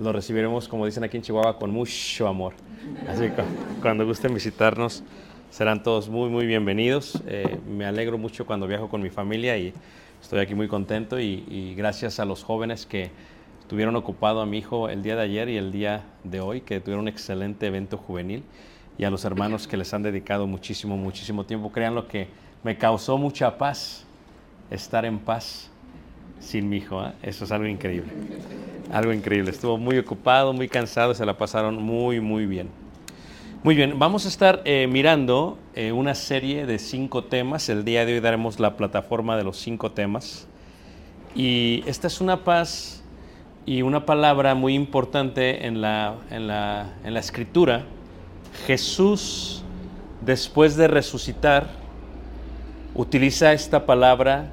Lo recibiremos, como dicen aquí en Chihuahua, con mucho amor. Así que cuando gusten visitarnos, serán todos muy, muy bienvenidos. Eh, me alegro mucho cuando viajo con mi familia y estoy aquí muy contento y, gracias a los jóvenes que tuvieron ocupado a mi hijo el día de ayer y el día de hoy, que tuvieron un excelente evento juvenil y a los hermanos que les han dedicado muchísimo, muchísimo tiempo. Crean lo que me causó mucha paz, estar en paz sin mi hijo. ¿eh? Eso es algo increíble. Algo increíble. Estuvo muy ocupado, muy cansado, se la pasaron muy, muy bien. Muy bien, vamos a estar eh, mirando eh, una serie de cinco temas. El día de hoy daremos la plataforma de los cinco temas. Y esta es una paz y una palabra muy importante en la, en la, en la escritura. Jesús, después de resucitar, utiliza esta palabra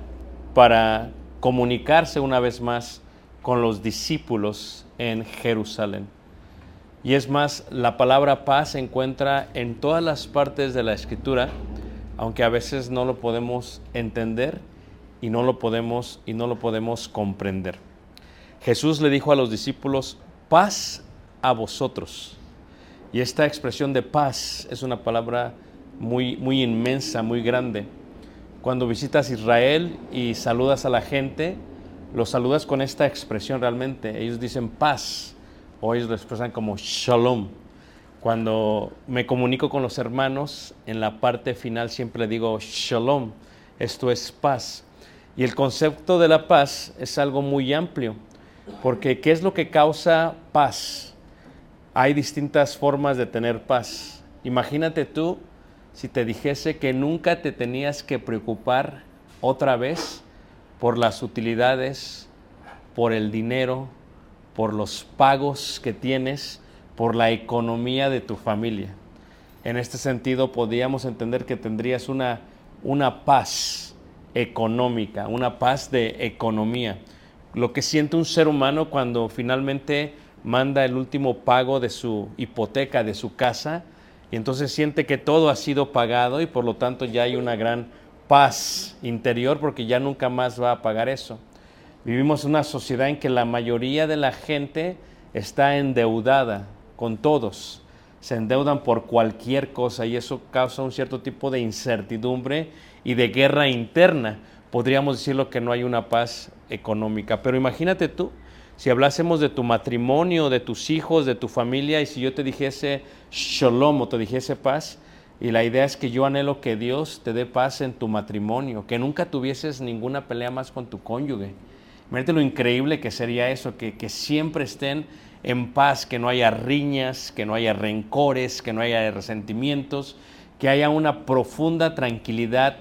para comunicarse una vez más con los discípulos en Jerusalén. Y es más, la palabra paz se encuentra en todas las partes de la escritura, aunque a veces no lo podemos entender y no lo podemos y no lo podemos comprender. Jesús le dijo a los discípulos, paz a vosotros. Y esta expresión de paz es una palabra muy muy inmensa, muy grande. Cuando visitas Israel y saludas a la gente, los saludas con esta expresión realmente. Ellos dicen paz o ellos lo expresan como shalom. Cuando me comunico con los hermanos, en la parte final siempre digo shalom. Esto es paz. Y el concepto de la paz es algo muy amplio, porque ¿qué es lo que causa paz? Hay distintas formas de tener paz. Imagínate tú si te dijese que nunca te tenías que preocupar otra vez por las utilidades, por el dinero, por los pagos que tienes, por la economía de tu familia. En este sentido, podríamos entender que tendrías una, una paz económica, una paz de economía. Lo que siente un ser humano cuando finalmente manda el último pago de su hipoteca, de su casa, y entonces siente que todo ha sido pagado y por lo tanto ya hay una gran paz interior porque ya nunca más va a pagar eso. Vivimos en una sociedad en que la mayoría de la gente está endeudada con todos. Se endeudan por cualquier cosa y eso causa un cierto tipo de incertidumbre y de guerra interna. Podríamos decirlo que no hay una paz económica. Pero imagínate tú, si hablásemos de tu matrimonio, de tus hijos, de tu familia, y si yo te dijese shalom o te dijese paz, y la idea es que yo anhelo que Dios te dé paz en tu matrimonio, que nunca tuvieses ninguna pelea más con tu cónyuge. Imagínate lo increíble que sería eso, que, que siempre estén en paz, que no haya riñas, que no haya rencores, que no haya resentimientos, que haya una profunda tranquilidad,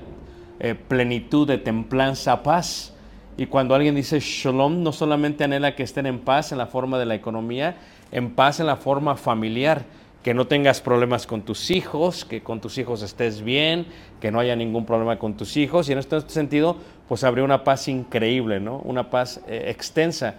eh, plenitud de templanza, paz. Y cuando alguien dice shalom, no solamente anhela que estén en paz en la forma de la economía, en paz en la forma familiar, que no tengas problemas con tus hijos, que con tus hijos estés bien, que no haya ningún problema con tus hijos. Y en este sentido, pues habría una paz increíble, ¿no? Una paz eh, extensa,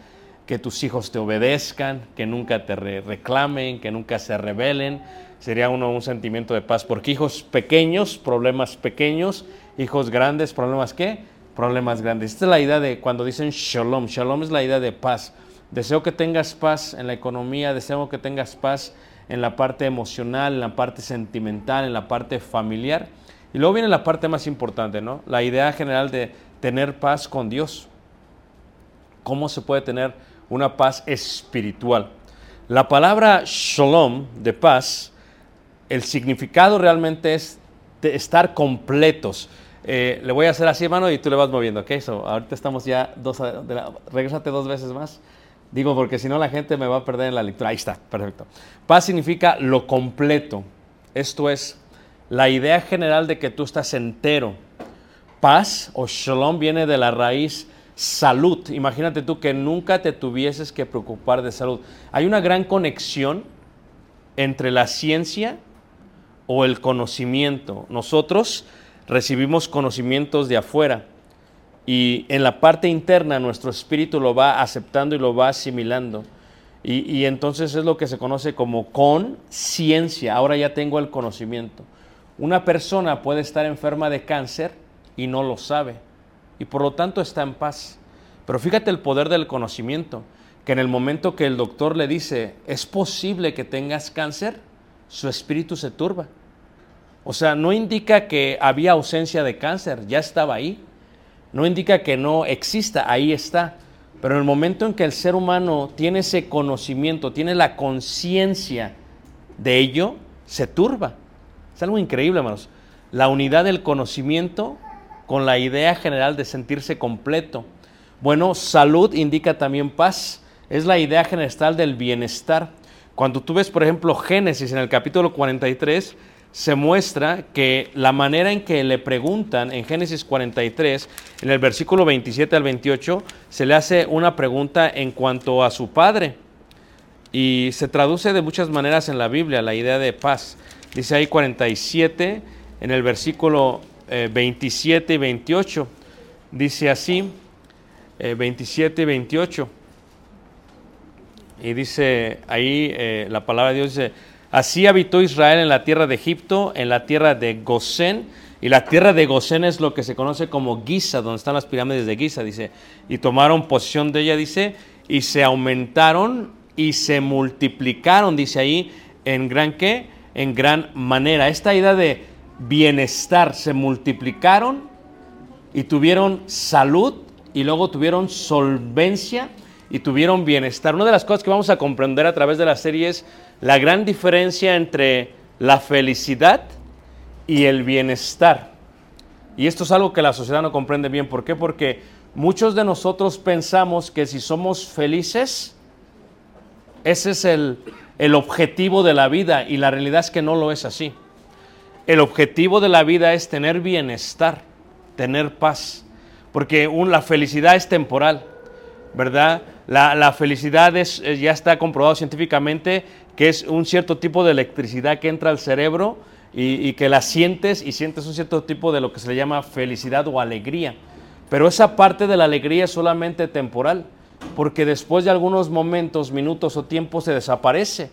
que tus hijos te obedezcan, que nunca te reclamen, que nunca se rebelen. Sería uno un sentimiento de paz, porque hijos pequeños, problemas pequeños, hijos grandes, problemas qué? Problemas grandes. Esta es la idea de cuando dicen shalom. Shalom es la idea de paz. Deseo que tengas paz en la economía, deseo que tengas paz en la parte emocional, en la parte sentimental, en la parte familiar. Y luego viene la parte más importante, ¿no? La idea general de tener paz con Dios. ¿Cómo se puede tener una paz espiritual? La palabra shalom, de paz, el significado realmente es de estar completos. Eh, le voy a hacer así, hermano, y tú le vas moviendo, ¿ok? So, ahorita estamos ya dos, regrésate dos veces más. Digo, porque si no la gente me va a perder en la lectura. Ahí está, perfecto. Paz significa lo completo. Esto es la idea general de que tú estás entero. Paz o shalom viene de la raíz salud. Imagínate tú que nunca te tuvieses que preocupar de salud. Hay una gran conexión entre la ciencia o el conocimiento. Nosotros recibimos conocimientos de afuera y en la parte interna nuestro espíritu lo va aceptando y lo va asimilando. Y, entonces es lo que se conoce como conciencia. Ahora ya tengo el conocimiento. Una persona puede estar enferma de cáncer y no lo sabe y por lo tanto está en paz. Pero fíjate el poder del conocimiento, que en el momento que el doctor le dice, es posible que tengas cáncer, su espíritu se turba. O sea, no indica que había ausencia de cáncer, ya estaba ahí. No indica que no exista, ahí está. Pero en el momento en que el ser humano tiene ese conocimiento, tiene la conciencia de ello, se turba. Es algo increíble, hermanos. La unidad del conocimiento con la idea general de sentirse completo. Bueno, salud indica también paz. Es la idea general del bienestar. Cuando tú ves, por ejemplo, Génesis en el capítulo 43, se muestra que la manera en que le preguntan en Génesis 43, en el versículo 27 al 28, se le hace una pregunta en cuanto a su padre. Y se traduce de muchas maneras en la Biblia la idea de paz. Dice ahí 47, en el versículo 27 y 28. Dice así, 27 y 28. Y dice ahí eh, la palabra de Dios dice, así habitó Israel en la tierra de Egipto, en la tierra de Gosén, y la tierra de Gosén es lo que se conoce como Giza, donde están las pirámides de Giza, dice, y tomaron posesión de ella, dice, y se aumentaron y se multiplicaron, dice ahí, en gran qué, en gran manera. Esta idea de bienestar, se multiplicaron y tuvieron salud y luego tuvieron solvencia y tuvieron bienestar. Una de las cosas que vamos a comprender a través de la serie es la gran diferencia entre la felicidad y el bienestar. Y esto es algo que la sociedad no comprende bien. ¿Por qué? Porque muchos de nosotros pensamos que si somos felices, ese es el, el objetivo de la vida y la realidad es que no lo es así. El objetivo de la vida es tener bienestar, tener paz, porque la felicidad es temporal. ¿verdad? La, la felicidad es, eh, ya está comprobado científicamente que es un cierto tipo de electricidad que entra al cerebro y, que la sientes y sientes un cierto tipo de lo que se le llama felicidad o alegría. Pero esa parte de la alegría es solamente temporal, porque después de algunos momentos, minutos o tiempo se desaparece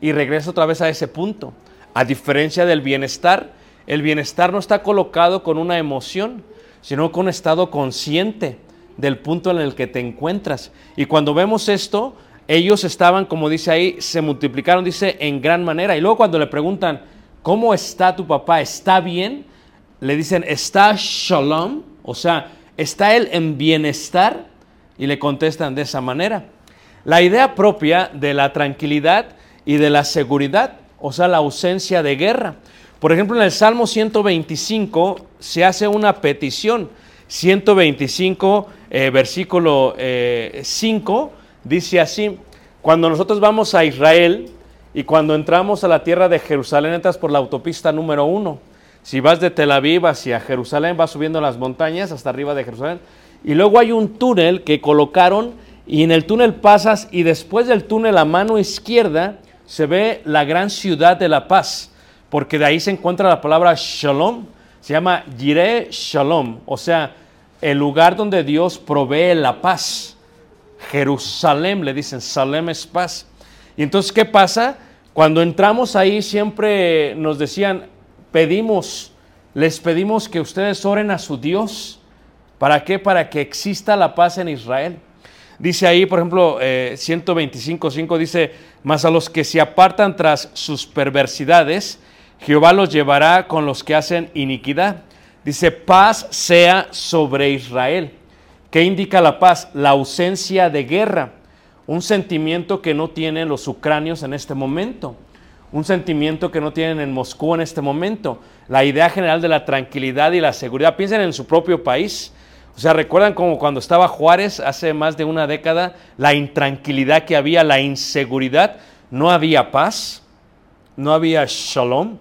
y regresa otra vez a ese punto. A diferencia del bienestar, el bienestar no está colocado con una emoción, sino con un estado consciente del punto en el que te encuentras. Y cuando vemos esto, ellos estaban, como dice ahí, se multiplicaron, dice, en gran manera. Y luego cuando le preguntan, ¿cómo está tu papá? ¿Está bien? Le dicen, ¿está shalom? O sea, ¿está él en bienestar? Y le contestan de esa manera. La idea propia de la tranquilidad y de la seguridad, o sea, la ausencia de guerra. Por ejemplo, en el Salmo 125 se hace una petición. 125, eh, versículo eh, 5, dice así, cuando nosotros vamos a Israel y cuando entramos a la tierra de Jerusalén, entras por la autopista número 1. Si vas de Tel Aviv hacia Jerusalén, vas subiendo las montañas hasta arriba de Jerusalén. Y luego hay un túnel que colocaron y en el túnel pasas y después del túnel a mano izquierda se ve la gran ciudad de la paz, porque de ahí se encuentra la palabra shalom, se llama Yireh Shalom, o sea, el lugar donde Dios provee la paz. Jerusalén, le dicen, Salem es paz. Y entonces, ¿qué pasa? Cuando entramos ahí siempre nos decían, pedimos, les pedimos que ustedes oren a su Dios. ¿Para qué? Para que exista la paz en Israel. Dice ahí, por ejemplo, eh, 125.5 dice, mas a los que se apartan tras sus perversidades, Jehová los llevará con los que hacen iniquidad. Dice, paz sea sobre Israel. ¿Qué indica la paz? La ausencia de guerra. Un sentimiento que no tienen los ucranios en este momento. Un sentimiento que no tienen en Moscú en este momento. La idea general de la tranquilidad y la seguridad. Piensen en su propio país. O sea, recuerdan como cuando estaba Juárez hace más de una década, la intranquilidad que había, la inseguridad, no había paz, no había shalom.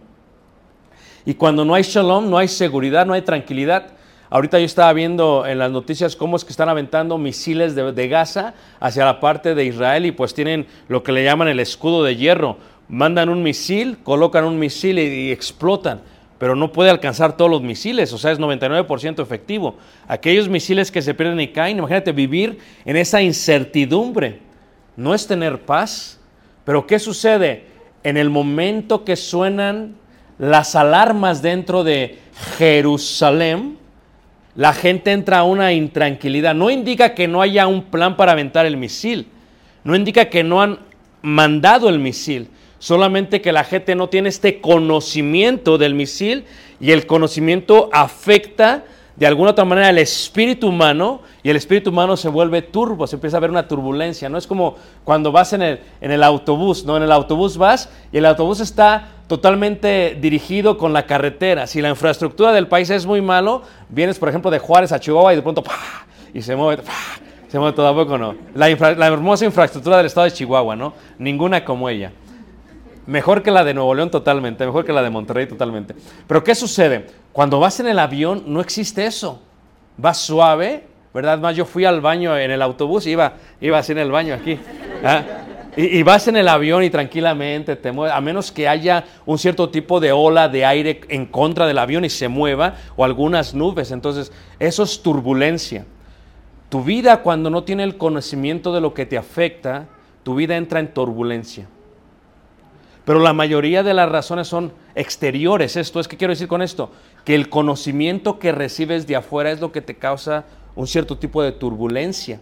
Y cuando no hay shalom, no hay seguridad, no hay tranquilidad. Ahorita yo estaba viendo en las noticias cómo es que están aventando misiles de, Gaza hacia la parte de Israel y pues tienen lo que le llaman el escudo de hierro. Mandan un misil, colocan un misil y, y explotan pero no puede alcanzar todos los misiles, o sea, es 99% efectivo. Aquellos misiles que se pierden y caen, imagínate vivir en esa incertidumbre, no es tener paz. Pero ¿qué sucede? En el momento que suenan las alarmas dentro de Jerusalén, la gente entra a una intranquilidad. No indica que no haya un plan para aventar el misil, no indica que no han mandado el misil, solamente que la gente no tiene este conocimiento del misil y el conocimiento afecta de alguna otra manera el espíritu humano y el espíritu humano se vuelve turbo, se empieza a ver una turbulencia. No es como cuando vas en el, en el autobús, ¿no? En el autobús vas y el autobús está totalmente dirigido con la carretera. Si la infraestructura del país es muy malo, vienes por ejemplo de Juárez a Chihuahua y de pronto ¡pah! y se mueve, ¡pah! se mueve todo a poco, ¿no? La, la hermosa infraestructura del estado de Chihuahua, ¿no? Ninguna como ella. Mejor que la de Nuevo León totalmente, mejor que la de Monterrey totalmente. Pero ¿qué sucede? Cuando vas en el avión no existe eso. Vas suave, ¿verdad? Más yo fui al baño en el autobús, iba, iba así en el baño aquí. ¿ah? Y, y, vas en el avión y tranquilamente te mueves, a menos que haya un cierto tipo de ola de aire en contra del avión y se mueva, o algunas nubes. Entonces, eso es turbulencia. Tu vida cuando no tiene el conocimiento de lo que te afecta, tu vida entra en turbulencia. Pero la mayoría de las razones son exteriores. Esto es, ¿qué quiero decir con esto? Que el conocimiento que recibes de afuera es lo que te causa un cierto tipo de turbulencia.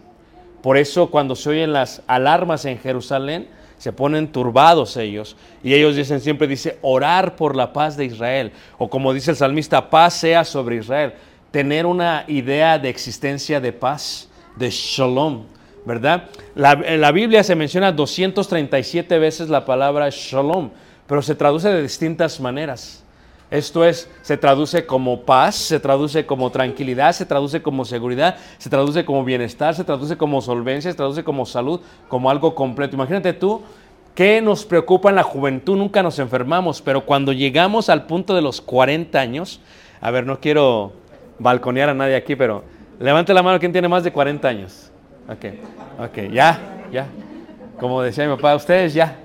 Por eso cuando se oyen las alarmas en Jerusalén, se ponen turbados ellos. Y ellos dicen, siempre dice, orar por la paz de Israel. O como dice el salmista, paz sea sobre Israel. Tener una idea de existencia de paz, de shalom, ¿verdad? La, en la Biblia se menciona 237 veces la palabra shalom, pero se traduce de distintas maneras. Esto es, se traduce como paz, se traduce como tranquilidad, se traduce como seguridad, se traduce como bienestar, se traduce como solvencia, se traduce como salud, como algo completo. Imagínate tú, ¿qué nos preocupa en la juventud? Nunca nos enfermamos, pero cuando llegamos al punto de los 40 años, a ver, no quiero balconear a nadie aquí, pero levante la mano quien tiene más de 40 años. Ok, ok, ya, ya. Como decía mi papá, ustedes ya.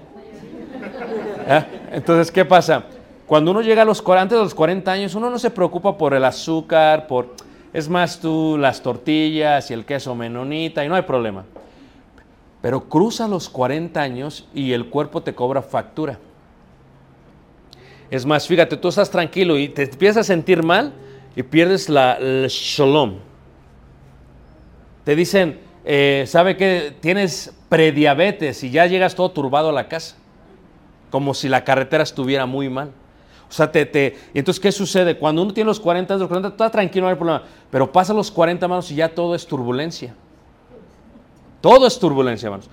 Entonces, ¿qué pasa? Cuando uno llega a los 40, antes de los 40 años, uno no se preocupa por el azúcar, por... Es más tú las tortillas y el queso menonita y no hay problema. Pero cruza los 40 años y el cuerpo te cobra factura. Es más, fíjate, tú estás tranquilo y te empiezas a sentir mal y pierdes la, el shalom. Te dicen, eh, ¿sabe que Tienes prediabetes y ya llegas todo turbado a la casa. Como si la carretera estuviera muy mal. O sea, te, te, entonces, ¿qué sucede? Cuando uno tiene los 40, los 40, está tranquilo, no hay problema. Pero pasa los 40, hermanos, y ya todo es turbulencia. Todo es turbulencia, hermanos.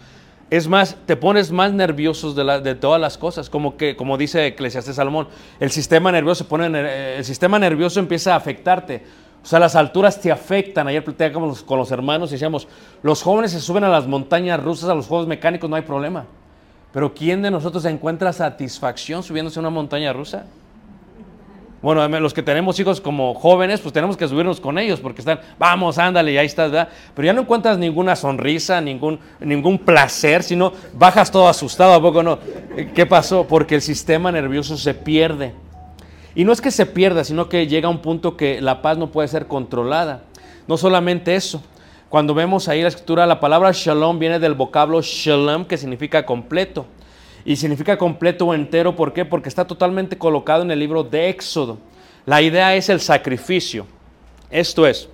Es más, te pones más nerviosos de, la- de todas las cosas, como que, como dice Eclesiastes Salomón, el sistema nervioso se pone, eh, el sistema nervioso empieza a afectarte. O sea, las alturas te afectan. Ayer platicábamos con los hermanos y decíamos, los jóvenes se suben a las montañas rusas, a los juegos mecánicos, no hay problema. Pero ¿quién de nosotros encuentra satisfacción subiéndose a una montaña rusa? Bueno, los que tenemos hijos como jóvenes, pues tenemos que subirnos con ellos porque están, vamos, ándale, y ahí estás, ¿verdad? Pero ya no encuentras ninguna sonrisa, ningún, ningún placer, sino bajas todo asustado, ¿a poco no? ¿Qué pasó? Porque el sistema nervioso se pierde. Y no es que se pierda, sino que llega un punto que la paz no puede ser controlada. No solamente eso. Cuando vemos ahí la escritura, la palabra shalom viene del vocablo shalom, que significa completo. Y significa completo o entero, ¿por qué? Porque está totalmente colocado en el libro de Éxodo. La idea es el sacrificio. Esto es,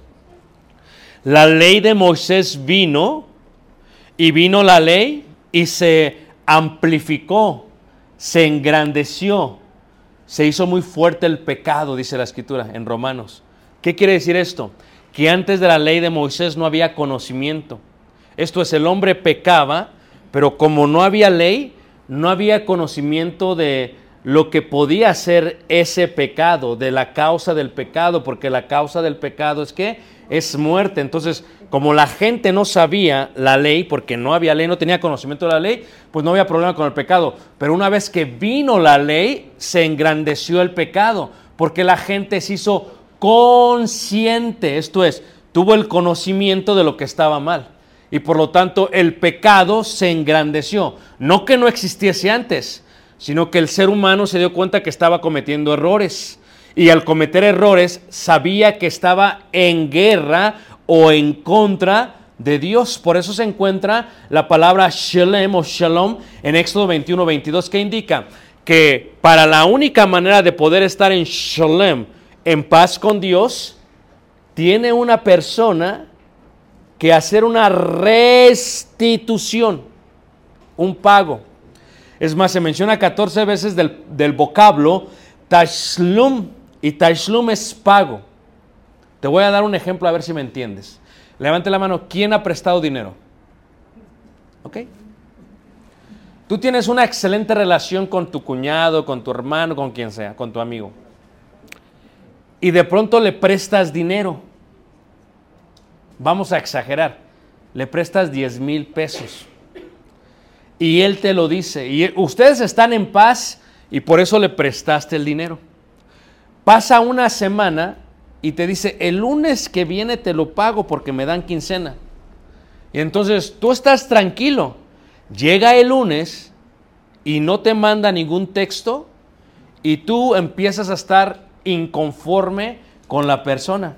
la ley de Moisés vino y vino la ley y se amplificó, se engrandeció, se hizo muy fuerte el pecado, dice la escritura en Romanos. ¿Qué quiere decir esto? Que antes de la ley de Moisés no había conocimiento. Esto es, el hombre pecaba, pero como no había ley, no había conocimiento de lo que podía ser ese pecado, de la causa del pecado, porque la causa del pecado es que es muerte. Entonces, como la gente no sabía la ley, porque no había ley, no tenía conocimiento de la ley, pues no había problema con el pecado. Pero una vez que vino la ley, se engrandeció el pecado, porque la gente se hizo consciente, esto es, tuvo el conocimiento de lo que estaba mal. Y por lo tanto el pecado se engrandeció. No que no existiese antes, sino que el ser humano se dio cuenta que estaba cometiendo errores. Y al cometer errores sabía que estaba en guerra o en contra de Dios. Por eso se encuentra la palabra shalem o shalom en Éxodo 21, 22, que indica que para la única manera de poder estar en shalem, en paz con Dios, tiene una persona que hacer una restitución, un pago. Es más, se menciona 14 veces del, del vocablo tashlum, y tashlum es pago. Te voy a dar un ejemplo a ver si me entiendes. Levante la mano, ¿quién ha prestado dinero? ¿Ok? Tú tienes una excelente relación con tu cuñado, con tu hermano, con quien sea, con tu amigo. Y de pronto le prestas dinero. Vamos a exagerar. Le prestas 10 mil pesos. Y él te lo dice. Y ustedes están en paz y por eso le prestaste el dinero. Pasa una semana y te dice, el lunes que viene te lo pago porque me dan quincena. Y entonces tú estás tranquilo. Llega el lunes y no te manda ningún texto y tú empiezas a estar inconforme con la persona.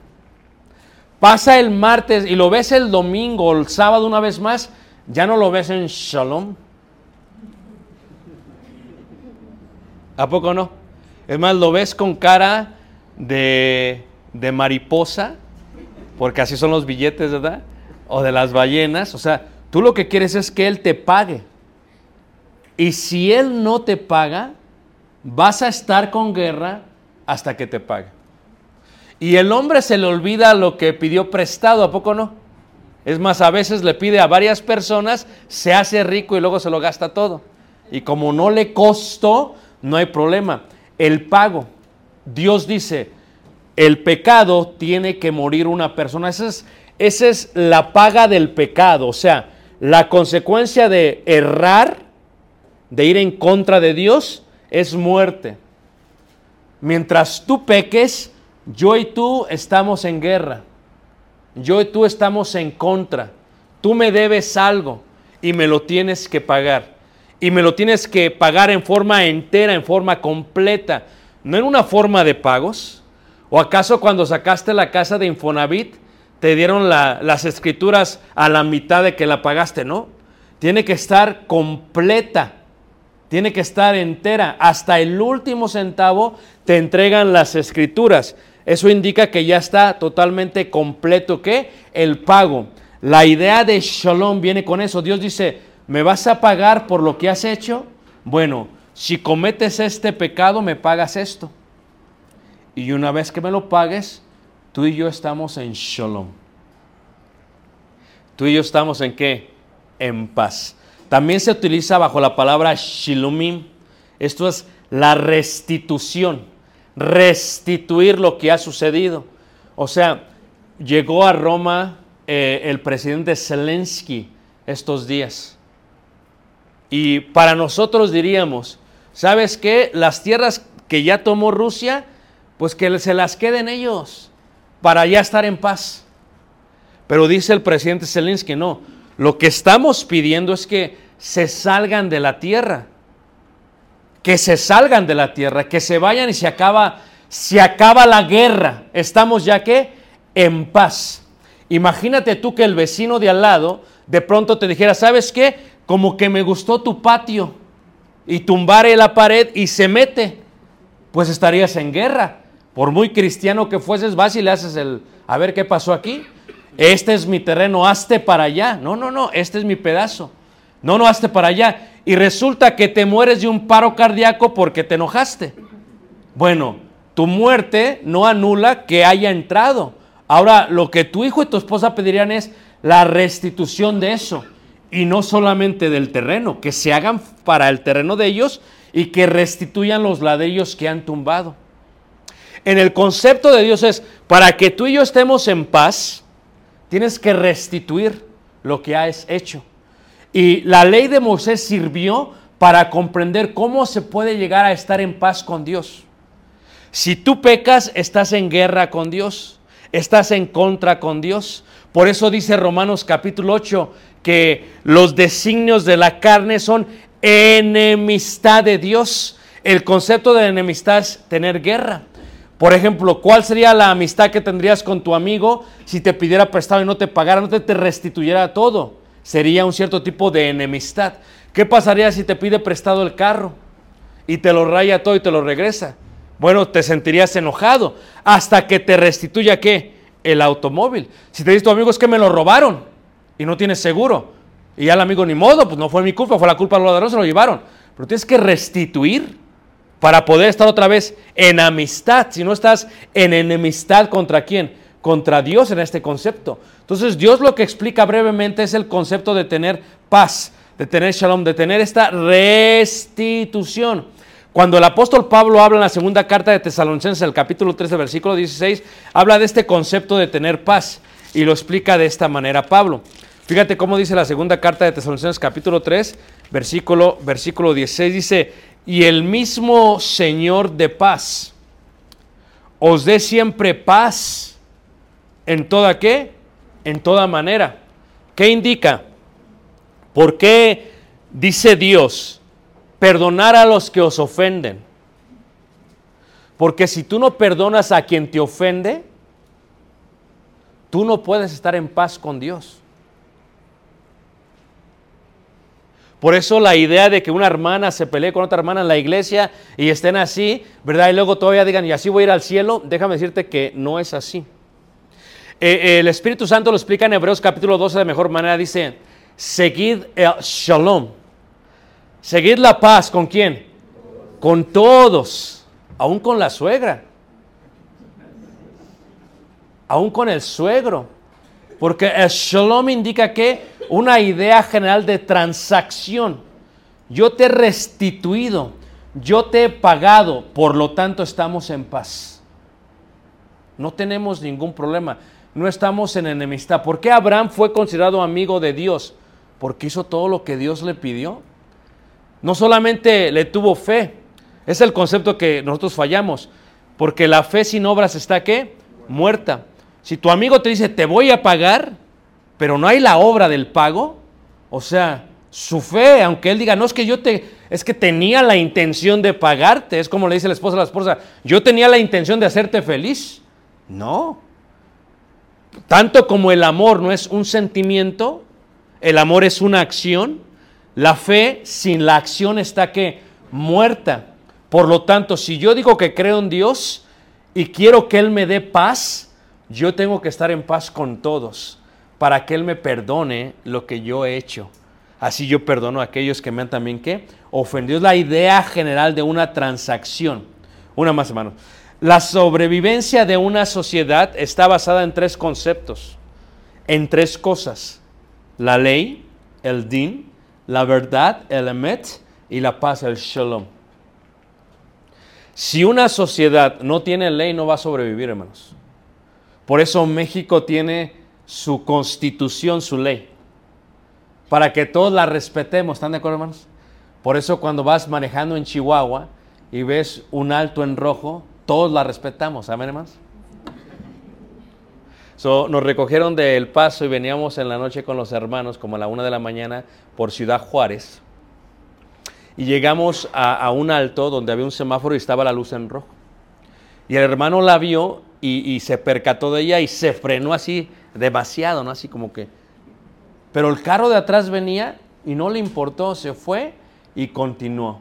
Pasa el martes y lo ves el domingo o el sábado una vez más, ya no lo ves en shalom. ¿A poco no? Es más, lo ves con cara de, de mariposa, porque así son los billetes, ¿verdad? O de las ballenas. O sea, tú lo que quieres es que él te pague. Y si él no te paga, vas a estar con guerra hasta que te pague. Y el hombre se le olvida lo que pidió prestado, ¿a poco no? Es más, a veces le pide a varias personas, se hace rico y luego se lo gasta todo. Y como no le costó, no hay problema. El pago, Dios dice, el pecado tiene que morir una persona. Esa es, la paga del pecado. O sea, la consecuencia de errar, de ir en contra de Dios, es muerte. Mientras tú peques, yo y tú estamos en guerra. Yo y tú estamos en contra. tú me debes algo y me lo tienes que pagar. Y me lo tienes que pagar en forma entera, en forma completa, no en una forma de pagos. ¿O acaso cuando sacaste la casa de Infonavit te dieron la- las escrituras a la mitad de que la pagaste? No, tiene que estar completa, tiene que estar entera. Hasta el último centavo te entregan las escrituras. Eso indica que ya está totalmente completo, ¿qué? El pago. La idea de Shalom viene con eso. Dios dice, ¿me vas a pagar por lo que has hecho? Bueno, si cometes este pecado, me pagas esto. Y una vez que me lo pagues, tú y yo estamos en Shalom. Tú y yo estamos en qué? En paz. También se utiliza bajo la palabra Shilumim. Esto es la restitución. Restituir lo que ha sucedido. O sea, llegó a Roma eh, el presidente Zelensky estos días. Y para nosotros diríamos, ¿sabes qué? Las tierras que ya tomó Rusia, pues que se las queden ellos para ya estar en paz. Pero dice el presidente Zelensky, no, lo que estamos pidiendo es que se salgan de la tierra, que se salgan de la tierra, que se vayan y se acaba, se acaba la guerra. Estamos ya que en paz. Imagínate tú que el vecino de al lado de pronto te dijera, ¿sabes qué? Como que me gustó tu patio y tumbare la pared y se mete, pues estarías en guerra. Por muy cristiano que fueses, vas y le haces el, a ver qué pasó aquí. Este es mi terreno, hazte para allá. No, no, no, este es mi pedazo. No, no, hazte para allá. Y resulta que te mueres de un paro cardíaco porque te enojaste. Bueno, tu muerte no anula que haya entrado. Ahora, lo que tu hijo y tu esposa pedirían es la restitución de eso. Y no solamente del terreno, que se hagan para el terreno de ellos y que restituyan los ladrillos que han tumbado. En el concepto de Dios es, para que tú y yo estemos en paz, tienes que restituir lo que has hecho. Y la ley de Moisés sirvió para comprender cómo se puede llegar a estar en paz con Dios. Si tú pecas, estás en guerra con Dios, estás en contra con Dios. Por eso dice Romanos capítulo 8 que los designios de la carne son enemistad de Dios. El concepto de enemistad es tener guerra. Por ejemplo, ¿cuál sería la amistad que tendrías con tu amigo si te pidiera prestado y no te pagara, no te, restituyera todo? Sería un cierto tipo de enemistad. ¿Qué pasaría si te pide prestado el carro y te lo raya todo y te lo regresa? Bueno, te sentirías enojado hasta que te restituya qué? El automóvil. Si te dice tu amigo es que me lo robaron y no tienes seguro y ya el amigo ni modo, pues no fue mi culpa, fue la culpa de los ladrones, se lo llevaron. Pero tienes que restituir para poder estar otra vez en amistad. Si no estás en enemistad contra quién? Contra Dios en este concepto. Entonces Dios lo que explica brevemente es el concepto de tener paz, de tener shalom, de tener esta restitución. Cuando el apóstol Pablo habla en la segunda carta de Tesalonicenses, el capítulo 13, versículo 16, habla de este concepto de tener paz y lo explica de esta manera Pablo. Fíjate cómo dice la segunda carta de Tesalonicenses, capítulo 3, versículo, versículo 16, dice, y el mismo Señor de paz os dé siempre paz en toda qué? En toda manera. ¿Qué indica? ¿Por qué dice Dios perdonar a los que os ofenden? Porque si tú no perdonas a quien te ofende, tú no puedes estar en paz con Dios. Por eso la idea de que una hermana se pelee con otra hermana en la iglesia y estén así, ¿verdad? Y luego todavía digan, y así voy a ir al cielo, déjame decirte que no es así. Eh, el Espíritu Santo lo explica en Hebreos capítulo 12 de mejor manera, dice, seguid el shalom. Seguid la paz, ¿con quién? Con todos, aún con la suegra, aún con el suegro. Porque el shalom indica que una idea general de transacción. Yo te he restituido, yo te he pagado, por lo tanto estamos en paz. No tenemos ningún problema, no estamos en enemistad. ¿Por qué Abraham fue considerado amigo de Dios? Porque hizo todo lo que Dios le pidió. No solamente le tuvo fe, es el concepto que nosotros fallamos, porque la fe sin obras está qué? Muerta. Si tu amigo te dice, te voy a pagar, pero no hay la obra del pago, o sea, su fe, aunque él diga, no es que yo te, es que tenía la intención de pagarte, es como le dice la esposa a la esposa, yo tenía la intención de hacerte feliz. No. Tanto como el amor no es un sentimiento, el amor es una acción, la fe sin la acción está que muerta. Por lo tanto, si yo digo que creo en Dios y quiero que Él me dé paz, yo tengo que estar en paz con todos para que Él me perdone lo que yo he hecho. Así yo perdono a aquellos que me han también que ofendido. Es la idea general de una transacción. Una más, hermano. La sobrevivencia de una sociedad está basada en tres conceptos, en tres cosas. La ley, el din, la verdad, el emet, y la paz, el shalom. Si una sociedad no tiene ley, no va a sobrevivir, hermanos. Por eso México tiene su constitución, su ley, para que todos la respetemos. ¿Están de acuerdo, hermanos? Por eso cuando vas manejando en Chihuahua y ves un alto en rojo, todos la respetamos. ¿Amén, hermanos? So, nos recogieron del paso y veníamos en la noche con los hermanos, como a la una de la mañana, por Ciudad Juárez. Y llegamos a, a un alto donde había un semáforo y estaba la luz en rojo. Y el hermano la vio y, y se percató de ella y se frenó así demasiado, ¿no? Así como que... Pero el carro de atrás venía y no le importó, se fue y continuó.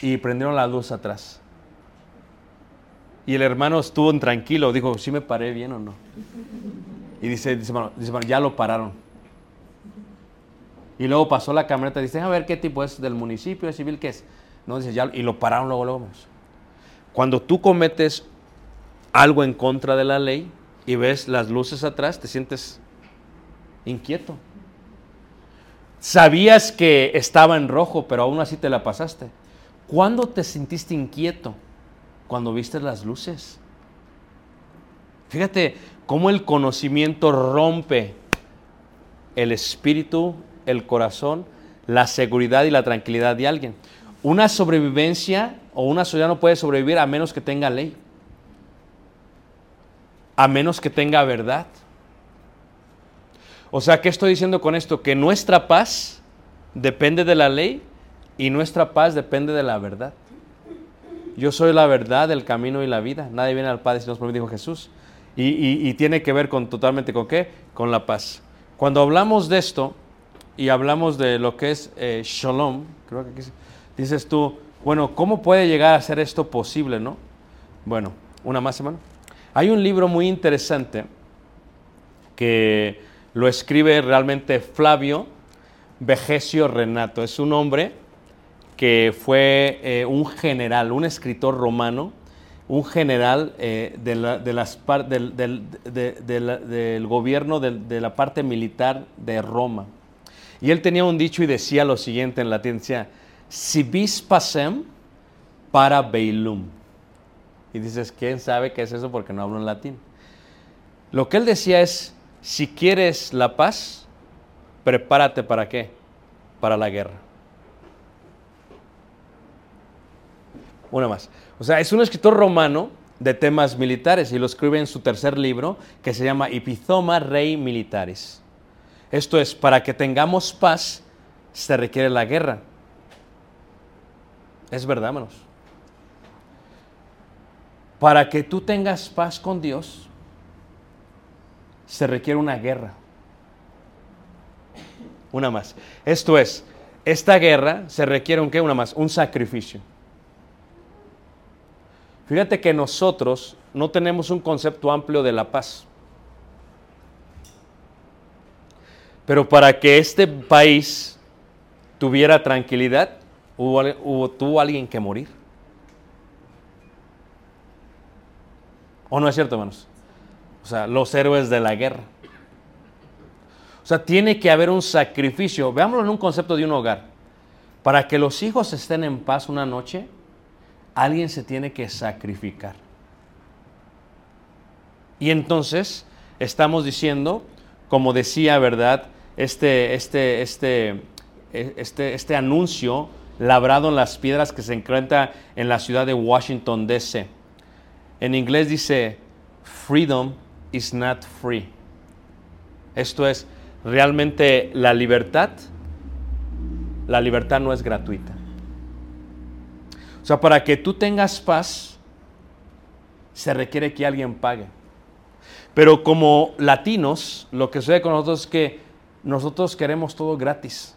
Y prendieron la luz atrás. Y el hermano estuvo tranquilo, dijo, ¿sí me paré bien o no? Y dice, dice, hermano, ya lo pararon. Y luego pasó la camioneta, dice, a ver qué tipo es del municipio, es civil, ¿qué es? No, dice, ya, y lo pararon luego, luego. Cuando tú cometes algo en contra de la ley y ves las luces atrás, te sientes inquieto. Sabías que estaba en rojo, pero aún así te la pasaste. ¿Cuándo te sentiste inquieto? Cuando viste las luces. Fíjate cómo el conocimiento rompe el espíritu, el corazón, la seguridad y la tranquilidad de alguien. Una sobrevivencia o una sociedad no puede sobrevivir a menos que tenga ley. A menos que tenga verdad. O sea, ¿qué estoy diciendo con esto? Que nuestra paz depende de la ley y nuestra paz depende de la verdad. Yo soy la verdad, el camino y la vida. Nadie viene al Padre si nos dijo Jesús. Y, tiene que ver con totalmente con qué? Con la paz. Cuando hablamos de esto y hablamos de lo que es eh, shalom, creo que aquí, dices tú, bueno, ¿cómo puede llegar a ser esto posible, no? Bueno, una más, hermano. Hay un libro muy interesante que lo escribe realmente Flavio Vegesio Renato. Es un hombre que fue eh, un general, un escritor romano, un general del, gobierno de, la parte militar de Roma. Y él tenía un dicho y decía lo siguiente en latín, decía, si vis pasem para beilum. Y dices, ¿quién sabe qué es eso? Porque no hablo en latín. Lo que él decía es, si quieres la paz, prepárate para qué? Para la guerra. Una más. O sea, es un escritor romano de temas militares y lo escribe en su tercer libro que se llama Epizoma Rei Militaris. Esto es, para que tengamos paz se requiere la guerra. Es verdad, hermanos. Para que tú tengas paz con Dios se requiere una guerra. Una más. Esto es, esta guerra se requiere un qué? Una más, un sacrificio. Fíjate que nosotros no tenemos un concepto amplio de la paz. Pero para que este país tuviera tranquilidad, hubo, tuvo alguien que morir. ¿O no es cierto, hermanos? O sea, los héroes de la guerra. O sea, tiene que haber un sacrificio. Veámoslo en un concepto de un hogar. Para que los hijos estén en paz una noche, alguien se tiene que sacrificar. Y entonces estamos diciendo, como decía, ¿verdad? Este, este, este, este, este anuncio labrado en las piedras que se encuentra en la ciudad de Washington, D.C. En inglés dice, freedom is not free. Esto es, realmente la libertad, la libertad no es gratuita. O sea, para que tú tengas paz, se requiere que alguien pague. Pero como latinos, lo que sucede con nosotros es que nosotros queremos todo gratis.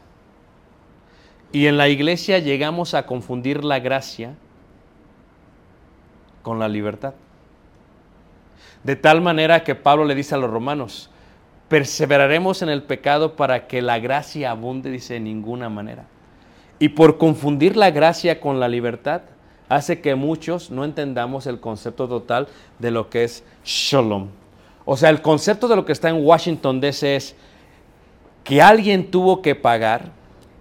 Y en la iglesia llegamos a confundir la gracia con la libertad. De tal manera que Pablo le dice a los romanos, perseveraremos en el pecado para que la gracia abunde, dice, de ninguna manera. Y por confundir la gracia con la libertad, hace que muchos no entendamos el concepto total de lo que es shalom. O sea, el concepto de lo que está en Washington DC es que alguien tuvo que pagar,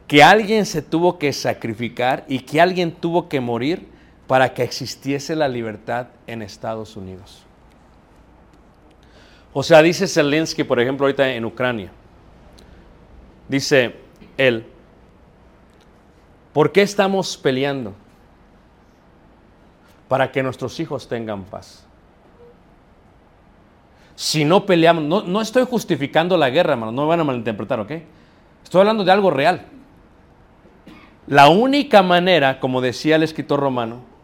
que alguien se tuvo que sacrificar y que alguien tuvo que morir para que existiese la libertad en Estados Unidos. O sea, dice Zelensky, por ejemplo, ahorita en Ucrania, dice él, ¿por qué estamos peleando? Para que nuestros hijos tengan paz. Si no peleamos, no, no estoy justificando la guerra, hermano, no me van a malinterpretar, ¿ok? Estoy hablando de algo real. La única manera, como decía el escritor romano,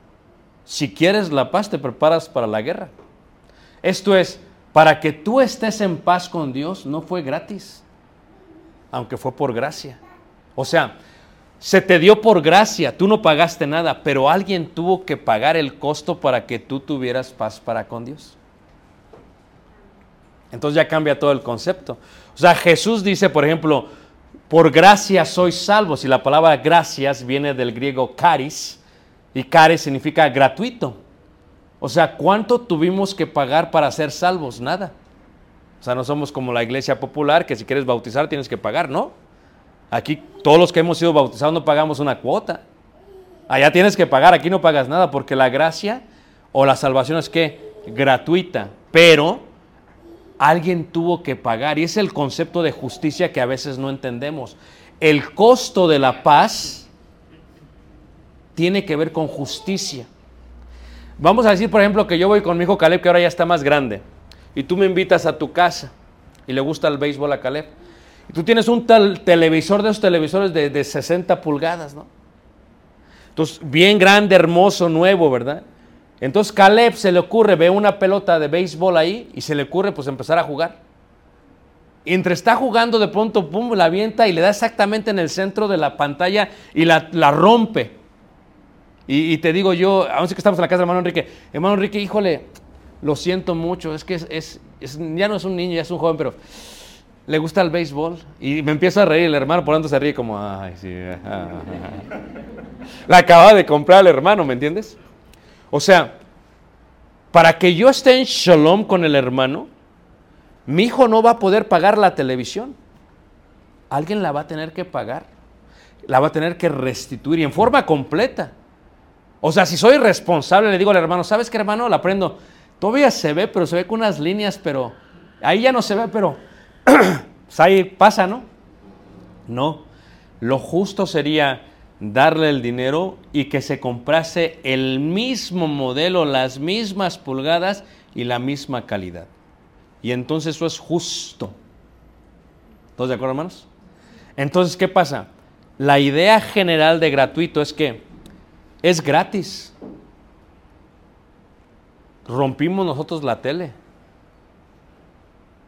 si quieres la paz, te preparas para la guerra. Esto es, para que tú estés en paz con Dios, no fue gratis, aunque fue por gracia. O sea, se te dio por gracia, tú no pagaste nada, pero alguien tuvo que pagar el costo para que tú tuvieras paz para con Dios. Entonces ya cambia todo el concepto. O sea, Jesús dice, por ejemplo, por gracia sois salvos, y la palabra gracias viene del griego caris, y caris significa gratuito. O sea, ¿cuánto tuvimos que pagar para ser salvos? Nada. O sea, no somos como la iglesia popular que si quieres bautizar tienes que pagar, ¿no? Aquí todos los que hemos sido bautizados no pagamos una cuota. Allá tienes que pagar, aquí no pagas nada, porque la gracia o la salvación es que gratuita, pero alguien tuvo que pagar. Y es el concepto de justicia que a veces no entendemos. El costo de la paz tiene que ver con justicia. Vamos a decir, por ejemplo, que yo voy con mi hijo Caleb, que ahora ya está más grande, y tú me invitas a tu casa y le gusta el béisbol a Caleb. Y tú tienes un tal televisor de esos televisores de, de 60 pulgadas, ¿no? Entonces, bien grande, hermoso, nuevo, ¿verdad? Entonces Caleb se le ocurre, ve una pelota de béisbol ahí y se le ocurre pues empezar a jugar. Y entre está jugando, de pronto, pum, la avienta y le da exactamente en el centro de la pantalla y la rompe. Y, te digo yo, aún que estamos en la casa de hermano Enrique, hermano Enrique, híjole, lo siento mucho, es que es, ya no es un niño, ya es un joven, pero le gusta el béisbol. Y me empiezo a reír, el hermano por tanto se ríe como, ay, sí. la acaba de comprar el hermano, ¿me entiendes? O sea, para que yo esté en shalom con el hermano, mi hijo no va a poder pagar la televisión. Alguien la va a tener que pagar. La va a tener que restituir y en forma completa. O sea, si soy responsable, le digo al hermano, ¿sabes qué hermano? La prendo. Todavía se ve, pero se ve con unas líneas, pero ahí ya no se ve, pero pues ahí pasa, ¿no? No. Lo justo sería darle el dinero y que se comprase el mismo modelo, las mismas pulgadas y la misma calidad. Y entonces eso es justo. ¿Todos de acuerdo, hermanos? Entonces, ¿qué pasa? La idea general de gratuito es que es gratis. Rompimos nosotros la tele,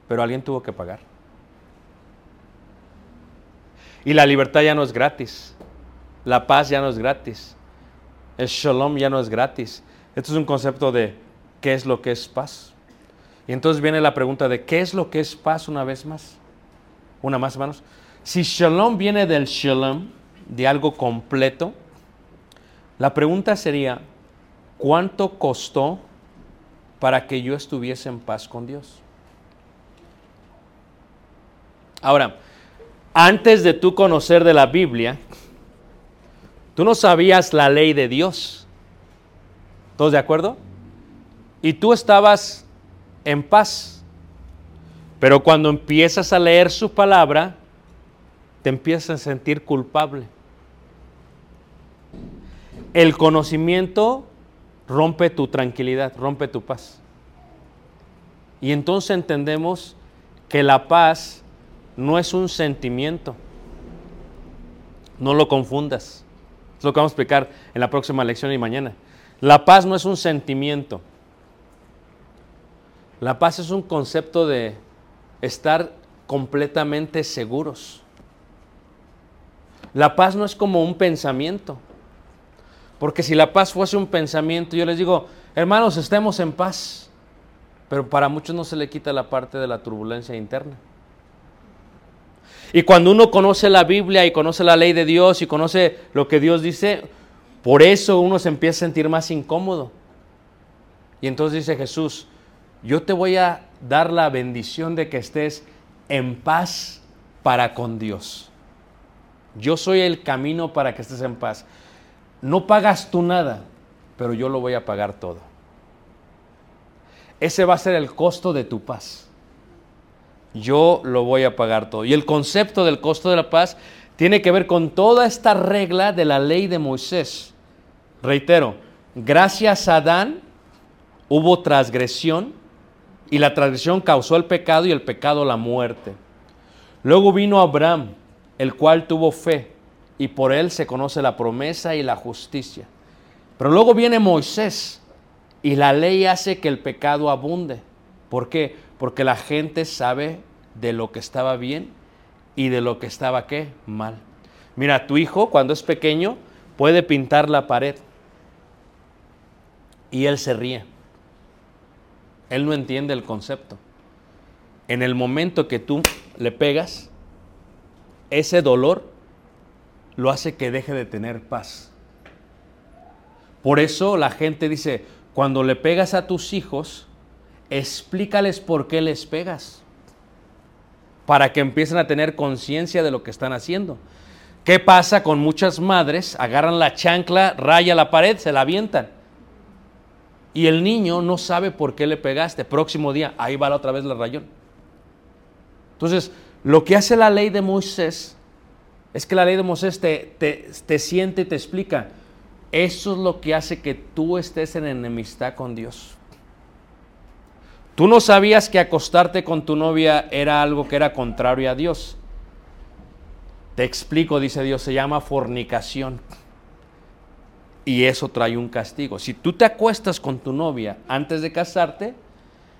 pero alguien tuvo que pagar. Y la libertad ya no es gratis. La paz ya no es gratis. El shalom ya no es gratis. Esto es un concepto de qué es lo que es paz. Y entonces viene la pregunta de qué es lo que es paz una vez más. Una más, hermanos. Si shalom viene del shalom, de algo completo, la pregunta sería, ¿cuánto costó para que yo estuviese en paz con Dios? Ahora, antes de tú conocer de la Biblia, Tú no sabías la ley de Dios. ¿Todos de acuerdo? Y tú estabas en paz. Pero cuando empiezas a leer su palabra, te empiezas a sentir culpable. El conocimiento rompe tu tranquilidad, rompe tu paz. Y entonces entendemos que la paz no es un sentimiento. No lo confundas. Es lo que vamos a explicar en la próxima lección y mañana. La paz no es un sentimiento. La paz es un concepto de estar completamente seguros. La paz no es como un pensamiento. Porque si la paz fuese un pensamiento, yo les digo, hermanos, estemos en paz. Pero para muchos no se le quita la parte de la turbulencia interna. Y cuando uno conoce la Biblia y conoce la ley de Dios y conoce lo que Dios dice, por eso uno se empieza a sentir más incómodo. Y entonces dice Jesús, yo te voy a dar la bendición de que estés en paz para con Dios. Yo soy el camino para que estés en paz. No pagas tú nada, pero yo lo voy a pagar todo. Ese va a ser el costo de tu paz. Yo lo voy a pagar todo. Y el concepto del costo de la paz tiene que ver con toda esta regla de la ley de Moisés. Reitero, gracias a Adán hubo transgresión y la transgresión causó el pecado y el pecado la muerte. Luego vino Abraham, el cual tuvo fe y por él se conoce la promesa y la justicia. Pero luego viene Moisés y la ley hace que el pecado abunde. ¿Por qué? Porque la gente sabe de lo que estaba bien y de lo que estaba qué? Mal. Mira, tu hijo cuando es pequeño puede pintar la pared y él se ríe. Él no entiende el concepto. En el momento que tú le pegas, ese dolor lo hace que deje de tener paz. Por eso la gente dice, cuando le pegas a tus hijos, explícales por qué les pegas, para que empiecen a tener conciencia de lo que están haciendo. ¿Qué pasa con muchas madres? Agarran la chancla, raya la pared, se la avientan. Y el niño no sabe por qué le pegaste. Próximo día, ahí va otra vez la rayón. Entonces, lo que hace la ley de Moisés es que la ley de Moisés te, te, te siente y te explica. Eso es lo que hace que tú estés en enemistad con Dios. Tú no sabías que acostarte con tu novia era algo que era contrario a Dios. Te explico, dice Dios, se llama fornicación. Y eso trae un castigo. Si tú te acuestas con tu novia antes de casarte,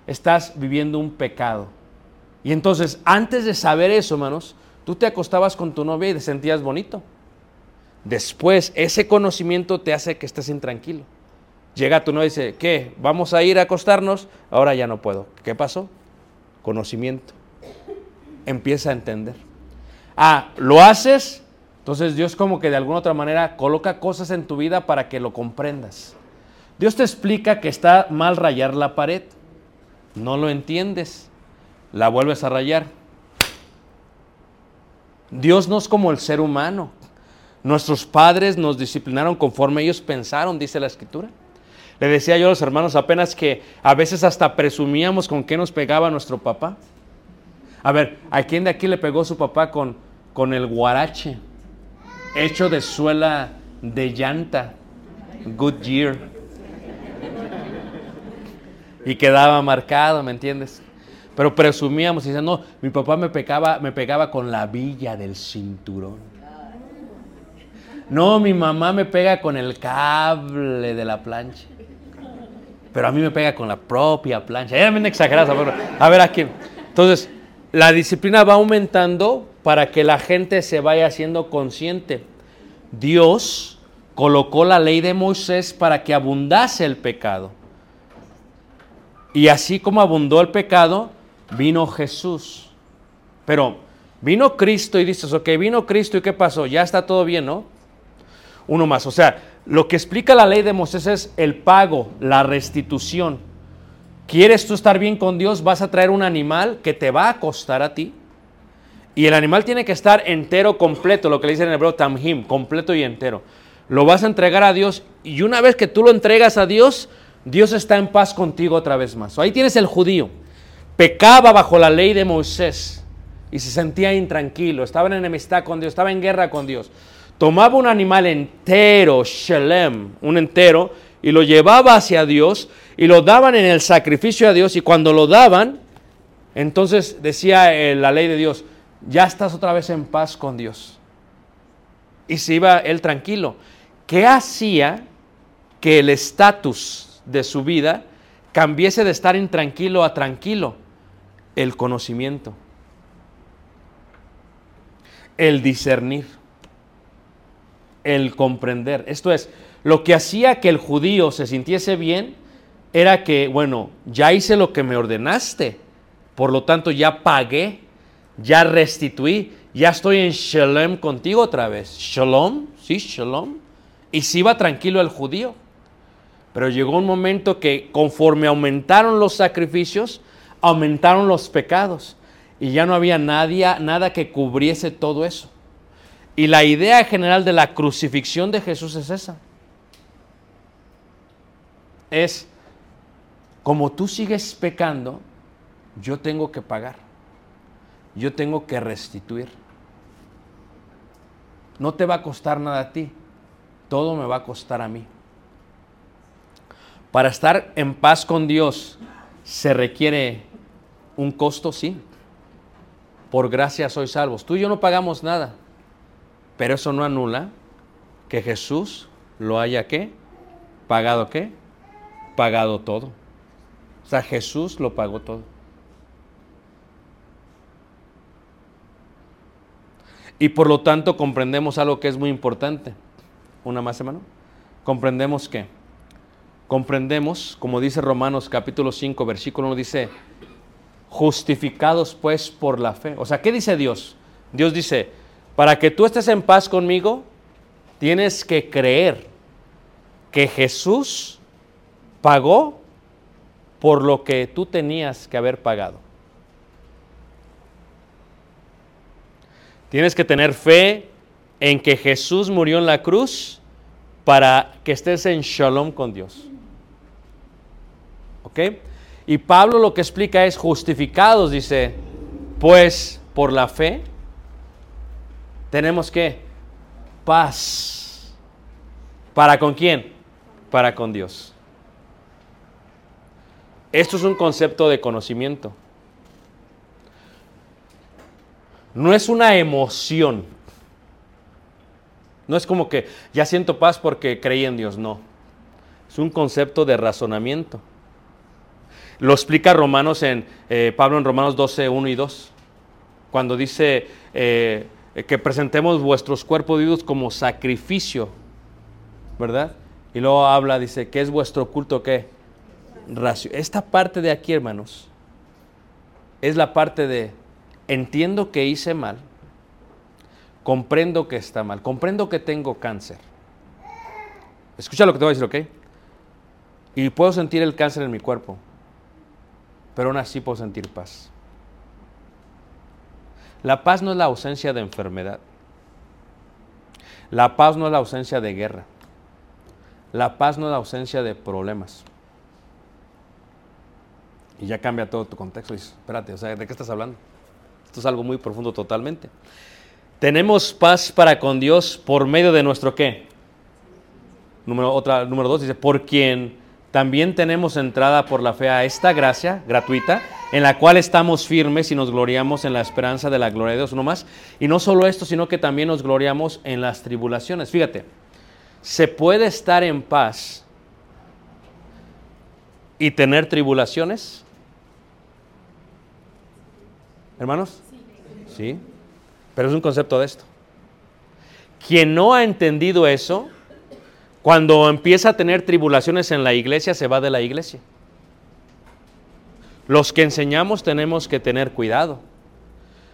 estás viviendo un pecado. Y entonces, antes de saber eso, hermanos, tú te acostabas con tu novia y te sentías bonito. Después, ese conocimiento te hace que estés intranquilo. Llega tu novia y dice, ¿qué? ¿Vamos a ir a acostarnos? Ahora ya no puedo. ¿Qué pasó? Conocimiento. Empieza a entender. Ah, ¿lo haces? Entonces Dios como que de alguna otra manera coloca cosas en tu vida para que lo comprendas. Dios te explica que está mal rayar la pared. No lo entiendes. La vuelves a rayar. Dios no es como el ser humano. Nuestros padres nos disciplinaron conforme ellos pensaron, dice la escritura. Le decía yo a los hermanos apenas que a veces hasta presumíamos con qué nos pegaba nuestro papá. A ver, ¿a quién de aquí le pegó su papá con, con el guarache? Hecho de suela de llanta. Goodyear. Y quedaba marcado, ¿me entiendes? Pero presumíamos y decían, no, mi papá me pegaba, me pegaba con la villa del cinturón. No, mi mamá me pega con el cable de la plancha. Pero a mí me pega con la propia plancha. Era bien exagerada. A ver aquí. Entonces, la disciplina va aumentando para que la gente se vaya haciendo consciente. Dios colocó la ley de Moisés para que abundase el pecado. Y así como abundó el pecado, vino Jesús. Pero vino Cristo y dices, ok, vino Cristo y ¿qué pasó? Ya está todo bien, ¿no? Uno más. O sea, lo que explica la ley de Moisés es el pago, la restitución. ¿Quieres tú estar bien con Dios? Vas a traer un animal que te va a costar a ti. Y el animal tiene que estar entero, completo, lo que le dicen en hebreo tamhim, completo y entero. Lo vas a entregar a Dios y una vez que tú lo entregas a Dios, Dios está en paz contigo otra vez más. Ahí tienes el judío. Pecaba bajo la ley de Moisés y se sentía intranquilo, estaba en enemistad con Dios, estaba en guerra con Dios. Tomaba un animal entero, shelem, un entero, y lo llevaba hacia Dios y lo daban en el sacrificio a Dios y cuando lo daban, Entonces decía eh, la ley de Dios, ya estás otra vez en paz con Dios. Y se iba él tranquilo. ¿Qué hacía que el estatus de su vida cambiese de estar intranquilo a tranquilo? El conocimiento, el discernir, el comprender. Esto es, lo que hacía que el judío se sintiese bien era que, bueno, ya hice lo que me ordenaste, por lo tanto ya pagué, ya restituí, ya estoy en shalom contigo otra vez. Shalom, sí, shalom. Y se iba tranquilo el judío. Pero llegó un momento que conforme aumentaron los sacrificios, aumentaron los pecados. Y ya no había nadie, nada que cubriese todo eso. Y la idea general de la crucifixión de Jesús es esa. Es, como tú sigues pecando, yo tengo que pagar. Yo tengo que restituir. No te va a costar nada a ti, todo me va a costar a mí. Para estar en paz con Dios se requiere un costo, sí. Por gracia sois salvos. Tú y yo no pagamos nada, pero eso no anula que Jesús lo haya qué? Pagado qué? Pagado todo. O sea, Jesús lo pagó todo. Y por lo tanto comprendemos algo que es muy importante. Una más, hermano. Comprendemos que, comprendemos, como dice Romanos capítulo 5, versículo 1, dice, justificados pues por la fe. O sea, ¿qué dice Dios? Dios dice, para que tú estés en paz conmigo, tienes que creer que Jesús pagó por lo que tú tenías que haber pagado. Tienes que tener fe en que Jesús murió en la cruz para que estés en shalom con Dios. ¿Ok? Y Pablo lo que explica es justificados, dice, pues por la fe tenemos que paz. ¿Para con quién? Para con Dios. Esto es un concepto de conocimiento. No es una emoción. No es como que ya siento paz porque creí en Dios, no. Es un concepto de razonamiento. Lo explica Romanos en eh, Pablo en Romanos 12, 1 y 2. Cuando dice eh, que presentemos vuestros cuerpos vivos como sacrificio, ¿verdad? Y luego habla, dice, ¿qué es vuestro culto qué? Esta parte de aquí, hermanos, es la parte de entiendo que hice mal, comprendo que está mal, comprendo que tengo cáncer. Escucha lo que te voy a decir, ¿ok? Y puedo sentir el cáncer en mi cuerpo, pero aún así puedo sentir paz. La paz no es la ausencia de enfermedad. La paz no es la ausencia de guerra. La paz no es la ausencia de problemas. Y ya cambia todo tu contexto. Y dices, espérate, o sea, ¿de qué estás hablando? Esto es algo muy profundo totalmente. Tenemos paz para con Dios por medio de nuestro qué. Número, otra, número dos dice, por quien también tenemos entrada por la fe a esta gracia gratuita, en la cual estamos firmes y nos gloriamos en la esperanza de la gloria de Dios, no más. Y no solo esto, sino que también nos gloriamos en las tribulaciones. Fíjate, se puede estar en paz y tener tribulaciones. ¿Hermanos? Sí. Pero es un concepto de esto. Quien no ha entendido eso, cuando empieza a tener tribulaciones en la iglesia, se va de la iglesia. Los que enseñamos tenemos que tener cuidado.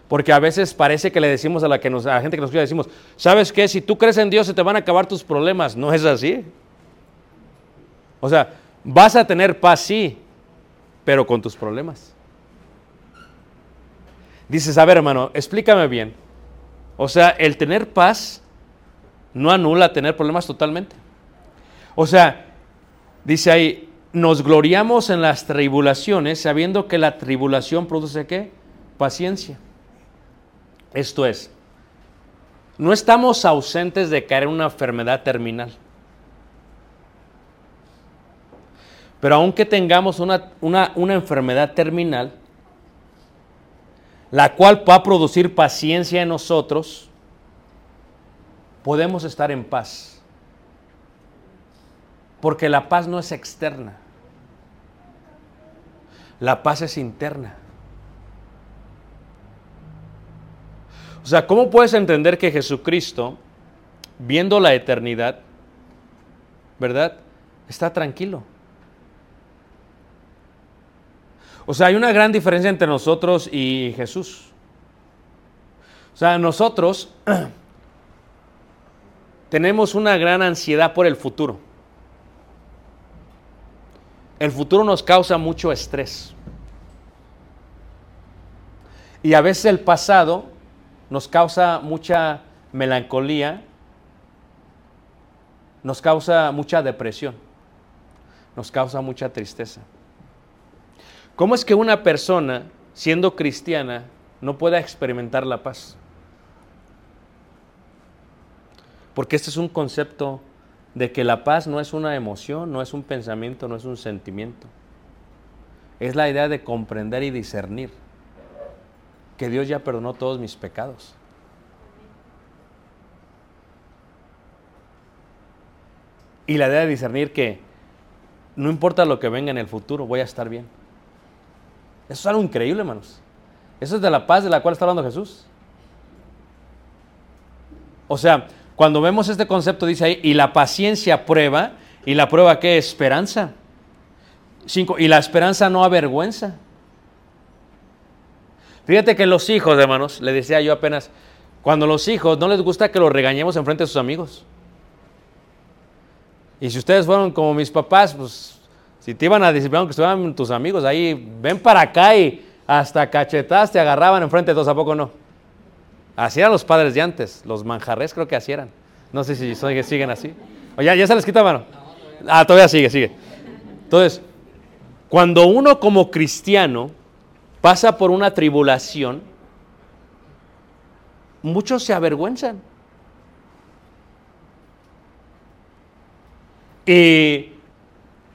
Porque a veces parece que le decimos a la, que nos, a la gente que nos cuida, decimos, ¿sabes qué? Si tú crees en Dios se te van a acabar tus problemas. No es así. O sea, vas a tener paz, sí, pero con tus problemas. Dices, a ver hermano, explícame bien. O sea, el tener paz no anula tener problemas totalmente. O sea, dice ahí, nos gloriamos en las tribulaciones sabiendo que la tribulación produce qué? Paciencia. Esto es, no estamos ausentes de caer en una enfermedad terminal. Pero aunque tengamos una, una, una enfermedad terminal, la cual va a producir paciencia en nosotros, podemos estar en paz. Porque la paz no es externa. La paz es interna. O sea, ¿cómo puedes entender que Jesucristo, viendo la eternidad, ¿verdad? Está tranquilo. O sea, hay una gran diferencia entre nosotros y Jesús. O sea, nosotros tenemos una gran ansiedad por el futuro. El futuro nos causa mucho estrés. Y a veces el pasado nos causa mucha melancolía, nos causa mucha depresión, nos causa mucha tristeza. ¿Cómo es que una persona, siendo cristiana, no pueda experimentar la paz? Porque este es un concepto de que la paz no es una emoción, no es un pensamiento, no es un sentimiento. Es la idea de comprender y discernir que Dios ya perdonó todos mis pecados. Y la idea de discernir que no importa lo que venga en el futuro, voy a estar bien. Eso es algo increíble, hermanos. Eso es de la paz de la cual está hablando Jesús. O sea, cuando vemos este concepto, dice ahí, y la paciencia prueba, y la prueba qué? Esperanza. Cinco, y la esperanza no avergüenza. Fíjate que los hijos, hermanos, le decía yo apenas, cuando los hijos no les gusta que los regañemos en frente de sus amigos. Y si ustedes fueron como mis papás, pues si te iban a disciplinar que estuvieran tus amigos ahí, ven para acá y hasta cachetadas te agarraban enfrente de todos, ¿a poco no? Así eran los padres de antes, los manjarres creo que así eran. No sé si siguen así. O ya, ya se les quita mano. Ah, todavía sigue, sigue. Entonces, cuando uno como cristiano pasa por una tribulación, muchos se avergüenzan. Y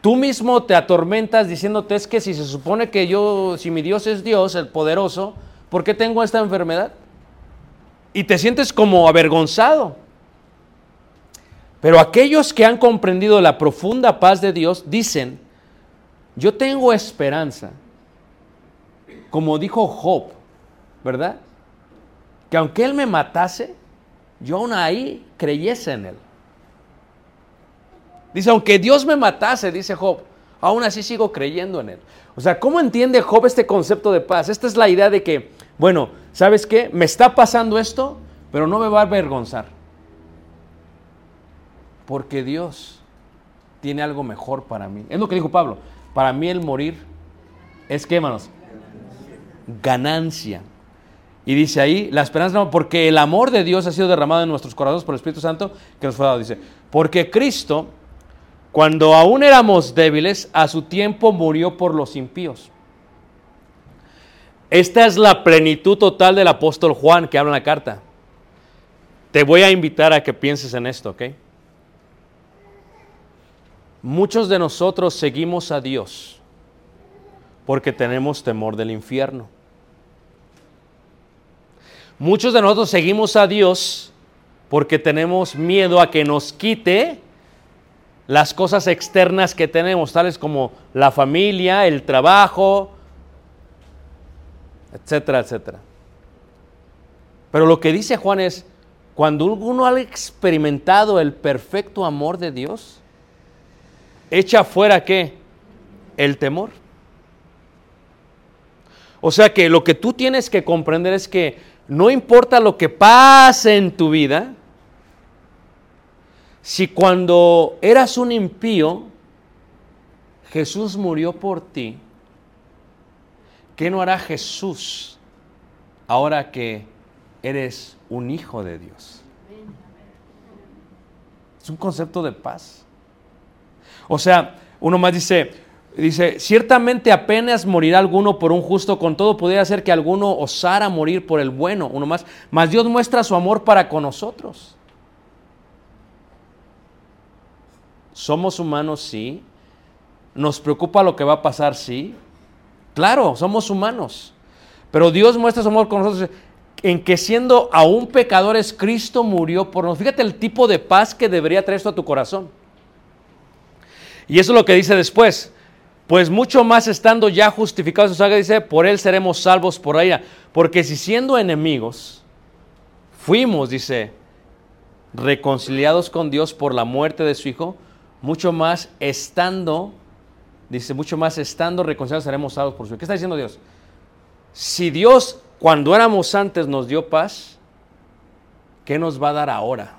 tú mismo te atormentas diciéndote es que si se supone que yo, si mi Dios es Dios, el poderoso, ¿por qué tengo esta enfermedad? Y te sientes como avergonzado. Pero aquellos que han comprendido la profunda paz de Dios dicen, yo tengo esperanza, como dijo Job, ¿verdad? Que aunque él me matase, yo aún ahí creyese en él. Dice, aunque Dios me matase, dice Job, aún así sigo creyendo en Él. O sea, ¿cómo entiende Job este concepto de paz? Esta es la idea de que, bueno, ¿sabes qué? Me está pasando esto, pero no me va a avergonzar. Porque Dios tiene algo mejor para mí. Es lo que dijo Pablo. Para mí el morir es ganancia. Y dice ahí, la esperanza, porque el amor de Dios ha sido derramado en nuestros corazones por el Espíritu Santo que nos fue dado. Dice, porque Cristo cuando aún éramos débiles, a su tiempo murió por los impíos. Esta es la plenitud total del apóstol Juan que habla en la carta. Te voy a invitar a que pienses en esto, ¿ok? Muchos de nosotros seguimos a Dios porque tenemos temor del infierno. Muchos de nosotros seguimos a Dios porque tenemos miedo a que nos quite las cosas externas que tenemos, tales como la familia, el trabajo, etcétera, etcétera. Pero lo que dice Juan es, cuando uno ha experimentado el perfecto amor de Dios, echa fuera qué? El temor. O sea que lo que tú tienes que comprender es que no importa lo que pase en tu vida, si cuando eras un impío, Jesús murió por ti, ¿qué no hará Jesús ahora que eres un hijo de Dios? Es un concepto de paz. O sea, uno más dice, dice, ciertamente apenas morirá alguno por un justo, con todo podría ser que alguno osara morir por el bueno, uno más, mas Dios muestra su amor para con nosotros. Somos humanos, sí. Nos preocupa lo que va a pasar, sí. Claro, somos humanos. Pero Dios muestra su amor con nosotros en que siendo aún pecadores, Cristo murió por nosotros. Fíjate el tipo de paz que debería traer esto a tu corazón. Y eso es lo que dice después. Pues mucho más estando ya justificados, su dice, por él seremos salvos por ella. Porque si siendo enemigos, fuimos, dice, reconciliados con Dios por la muerte de su Hijo, mucho más estando, dice, mucho más estando reconciliados seremos salvos por su. ¿Qué está diciendo Dios? Si Dios cuando éramos antes nos dio paz, ¿qué nos va a dar ahora?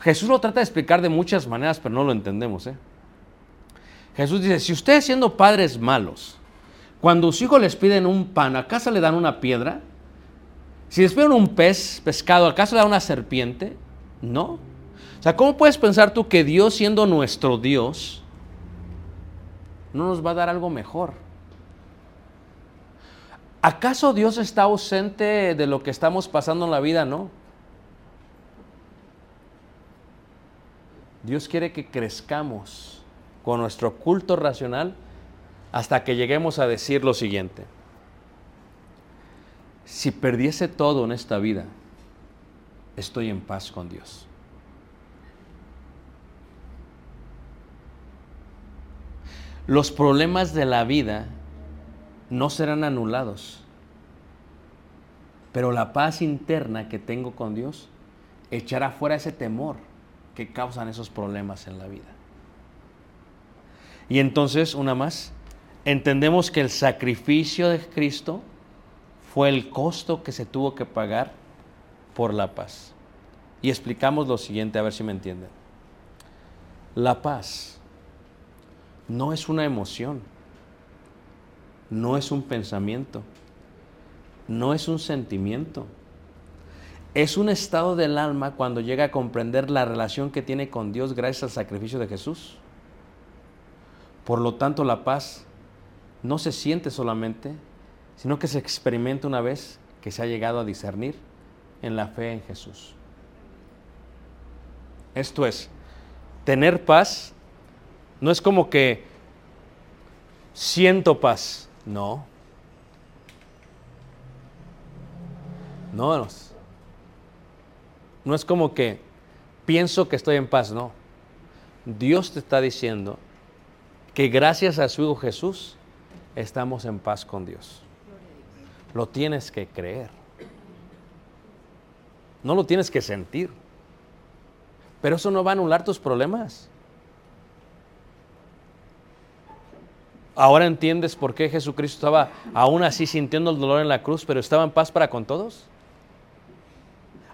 Jesús lo trata de explicar de muchas maneras, pero no lo entendemos. ¿eh? Jesús dice, si ustedes siendo padres malos, cuando sus hijos les piden un pan, ¿acaso le dan una piedra? Si les piden un pez, pescado, ¿acaso le dan una serpiente? No. O sea, ¿cómo puedes pensar tú que Dios siendo nuestro Dios, no nos va a dar algo mejor? ¿Acaso Dios está ausente de lo que estamos pasando en la vida? No. Dios quiere que crezcamos con nuestro culto racional hasta que lleguemos a decir lo siguiente. Si perdiese todo en esta vida, estoy en paz con Dios. Los problemas de la vida no serán anulados, pero la paz interna que tengo con Dios echará fuera ese temor que causan esos problemas en la vida. Y entonces, una más, entendemos que el sacrificio de Cristo fue el costo que se tuvo que pagar por la paz. Y explicamos lo siguiente, a ver si me entienden. La paz no es una emoción, no es un pensamiento, no es un sentimiento es un estado del alma cuando llega a comprender la relación que tiene con Dios gracias al sacrificio de Jesús. Por lo tanto, la paz no se siente solamente, sino que se experimenta una vez que se ha llegado a discernir en la fe en Jesús. Esto es, tener paz no es como que siento paz, no. No, no es como que pienso que estoy en paz, no. Dios te está diciendo que gracias a su Hijo Jesús estamos en paz con Dios. Lo tienes que creer. No lo tienes que sentir. Pero eso no va a anular tus problemas. Ahora entiendes por qué Jesucristo estaba aún así sintiendo el dolor en la cruz, pero estaba en paz para con todos.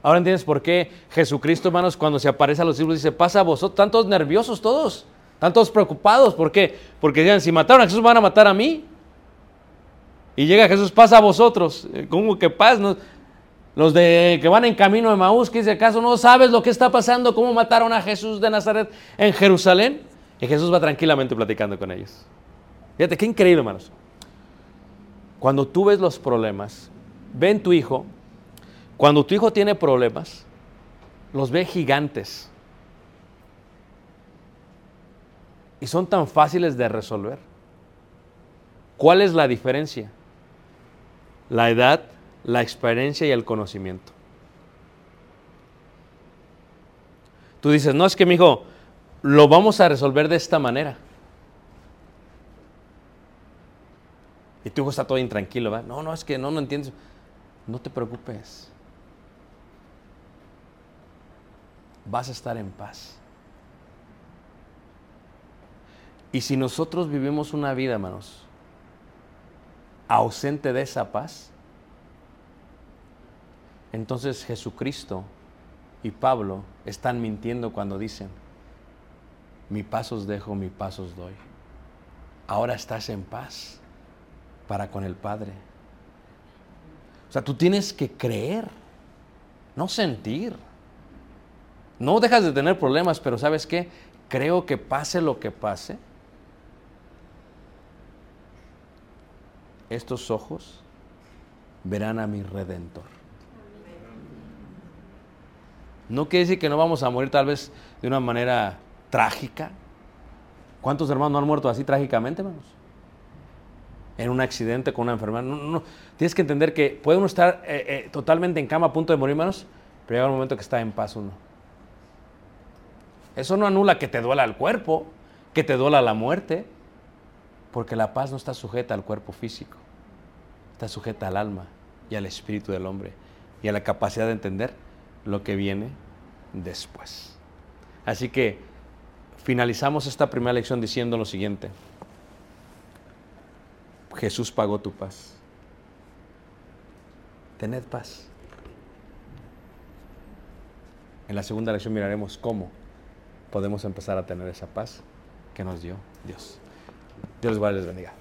Ahora entiendes por qué Jesucristo, hermanos, cuando se aparece a los discípulos, dice, pasa a vosotros, están todos nerviosos todos, están todos preocupados. ¿Por qué? Porque decían, si mataron a Jesús, van a matar a mí. Y llega Jesús, pasa a vosotros. Eh, ¿Cómo que paz? Los de que van en camino de Maús, que dice, ¿acaso no sabes lo que está pasando? ¿Cómo mataron a Jesús de Nazaret en Jerusalén? Y Jesús va tranquilamente platicando con ellos. Fíjate, qué increíble, hermanos. Cuando tú ves los problemas, ven tu hijo, cuando tu hijo tiene problemas, los ve gigantes. Y son tan fáciles de resolver. ¿Cuál es la diferencia? La edad, la experiencia y el conocimiento. Tú dices, no es que mi hijo, lo vamos a resolver de esta manera. Y tu hijo está todo intranquilo, ¿verdad? No, no, es que no, no entiendes. No te preocupes. vas a estar en paz. Y si nosotros vivimos una vida, hermanos, ausente de esa paz, entonces Jesucristo y Pablo están mintiendo cuando dicen, mi paz os dejo, mi paz os doy. Ahora estás en paz para con el Padre. O sea, tú tienes que creer, no sentir. No dejas de tener problemas, pero ¿sabes qué? Creo que pase lo que pase, estos ojos verán a mi redentor. No quiere decir que no vamos a morir tal vez de una manera trágica, ¿Cuántos hermanos no han muerto así trágicamente, hermanos? En un accidente con una enfermedad. No, no. Tienes que entender que puede uno estar eh, eh, totalmente en cama a punto de morir, hermanos, pero llega un momento que está en paz uno. Eso no anula que te duela el cuerpo, que te duela la muerte, porque la paz no está sujeta al cuerpo físico, está sujeta al alma y al espíritu del hombre y a la capacidad de entender lo que viene después. Así que finalizamos esta primera lección diciendo lo siguiente. Jesús pagó tu paz. Tened paz. En la segunda lección miraremos cómo podemos empezar a tener esa paz que nos dio Dios. Dios les bendiga.